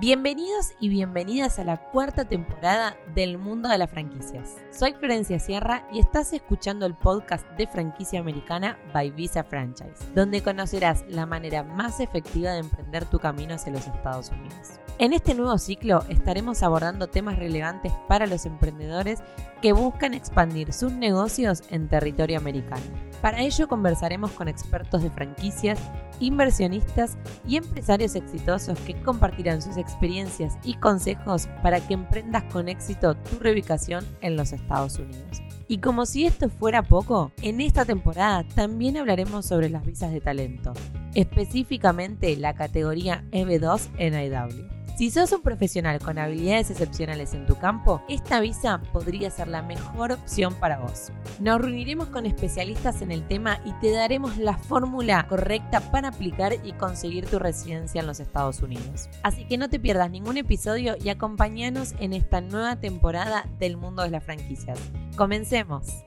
Bienvenidos y bienvenidas a la cuarta temporada del mundo de las franquicias. Soy Florencia Sierra y estás escuchando el podcast de franquicia americana by Visa Franchise, donde conocerás la manera más efectiva de emprender tu camino hacia los Estados Unidos. En este nuevo ciclo estaremos abordando temas relevantes para los emprendedores que buscan expandir sus negocios en territorio americano. Para ello conversaremos con expertos de franquicias, inversionistas y empresarios exitosos que compartirán sus experiencias y consejos para que emprendas con éxito tu reubicación en los Estados Unidos. Y como si esto fuera poco, en esta temporada también hablaremos sobre las visas de talento, específicamente la categoría EB2 en IW. Si sos un profesional con habilidades excepcionales en tu campo, esta visa podría ser la mejor opción para vos. Nos reuniremos con especialistas en el tema y te daremos la fórmula correcta para aplicar y conseguir tu residencia en los Estados Unidos. Así que no te pierdas ningún episodio y acompáñanos en esta nueva temporada del mundo de las franquicias. Comencemos.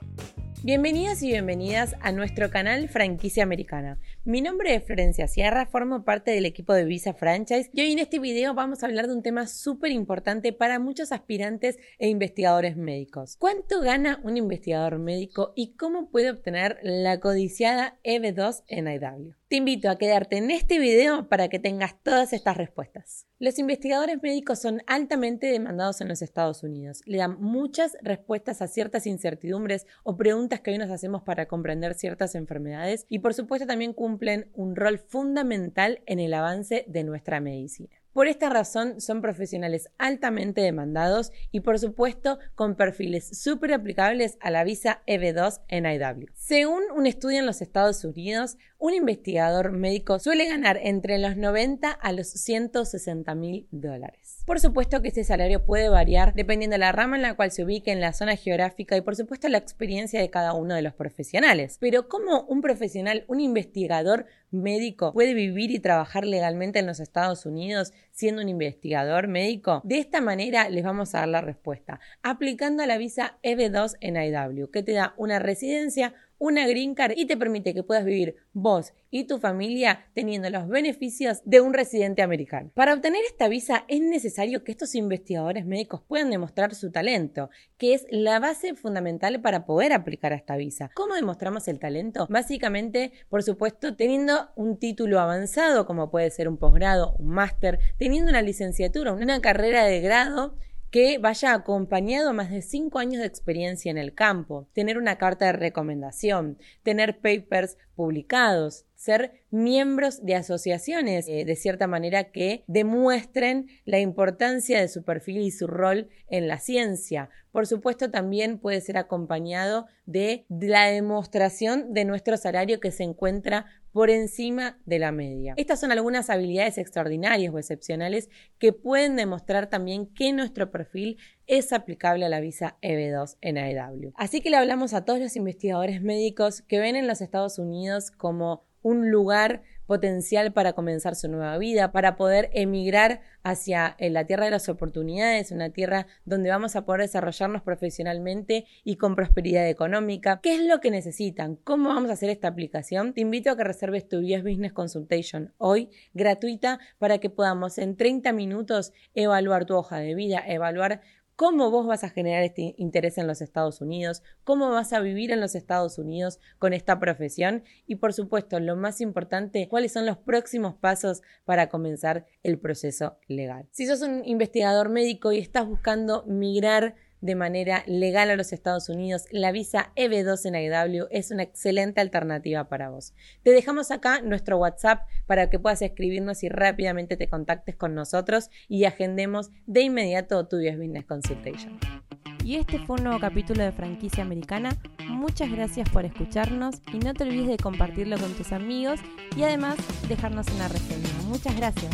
Bienvenidos y bienvenidas a nuestro canal Franquicia Americana. Mi nombre es Florencia Sierra, formo parte del equipo de Visa Franchise y hoy en este video vamos a hablar de un tema súper importante para muchos aspirantes e investigadores médicos. ¿Cuánto gana un investigador médico y cómo puede obtener la codiciada EB2 en IW? Te invito a quedarte en este video para que tengas todas estas respuestas. Los investigadores médicos son altamente demandados en los Estados Unidos. Le dan muchas respuestas a ciertas incertidumbres o preguntas que hoy nos hacemos para comprender ciertas enfermedades y por supuesto también cumplen un rol fundamental en el avance de nuestra medicina. Por esta razón son profesionales altamente demandados y por supuesto con perfiles súper aplicables a la visa EB2 en IW. Según un estudio en los Estados Unidos, un investigador médico suele ganar entre los 90 a los 160 mil dólares. Por supuesto que este salario puede variar dependiendo de la rama en la cual se ubique en la zona geográfica y por supuesto la experiencia de cada uno de los profesionales. Pero ¿cómo un profesional, un investigador médico puede vivir y trabajar legalmente en los Estados Unidos siendo un investigador médico? De esta manera les vamos a dar la respuesta, aplicando la visa EB2 en IW, que te da una residencia, una green card y te permite que puedas vivir vos y tu familia teniendo los beneficios de un residente americano. Para obtener esta visa es necesario que estos investigadores médicos puedan demostrar su talento, que es la base fundamental para poder aplicar a esta visa. ¿Cómo demostramos el talento? Básicamente, por supuesto, teniendo un título avanzado como puede ser un posgrado, un máster, teniendo una licenciatura, una carrera de grado que vaya acompañado más de cinco años de experiencia en el campo, tener una carta de recomendación, tener papers publicados, ser miembros de asociaciones eh, de cierta manera que demuestren la importancia de su perfil y su rol en la ciencia. Por supuesto, también puede ser acompañado de la demostración de nuestro salario que se encuentra por encima de la media. Estas son algunas habilidades extraordinarias o excepcionales que pueden demostrar también que nuestro perfil es aplicable a la visa EB2 en AEW. Así que le hablamos a todos los investigadores médicos que ven en los Estados Unidos como un lugar potencial para comenzar su nueva vida, para poder emigrar hacia eh, la tierra de las oportunidades, una tierra donde vamos a poder desarrollarnos profesionalmente y con prosperidad económica. ¿Qué es lo que necesitan? ¿Cómo vamos a hacer esta aplicación? Te invito a que reserves tu US Business Consultation hoy, gratuita, para que podamos en 30 minutos evaluar tu hoja de vida, evaluar cómo vos vas a generar este interés en los Estados Unidos, cómo vas a vivir en los Estados Unidos con esta profesión y por supuesto, lo más importante, cuáles son los próximos pasos para comenzar el proceso legal. Si sos un investigador médico y estás buscando migrar de manera legal a los Estados Unidos, la visa EB2 en IW es una excelente alternativa para vos. Te dejamos acá nuestro WhatsApp para que puedas escribirnos y rápidamente te contactes con nosotros y agendemos de inmediato tu Business Consultation. Y este fue un nuevo capítulo de Franquicia Americana. Muchas gracias por escucharnos y no te olvides de compartirlo con tus amigos y además dejarnos una reseña. Muchas gracias.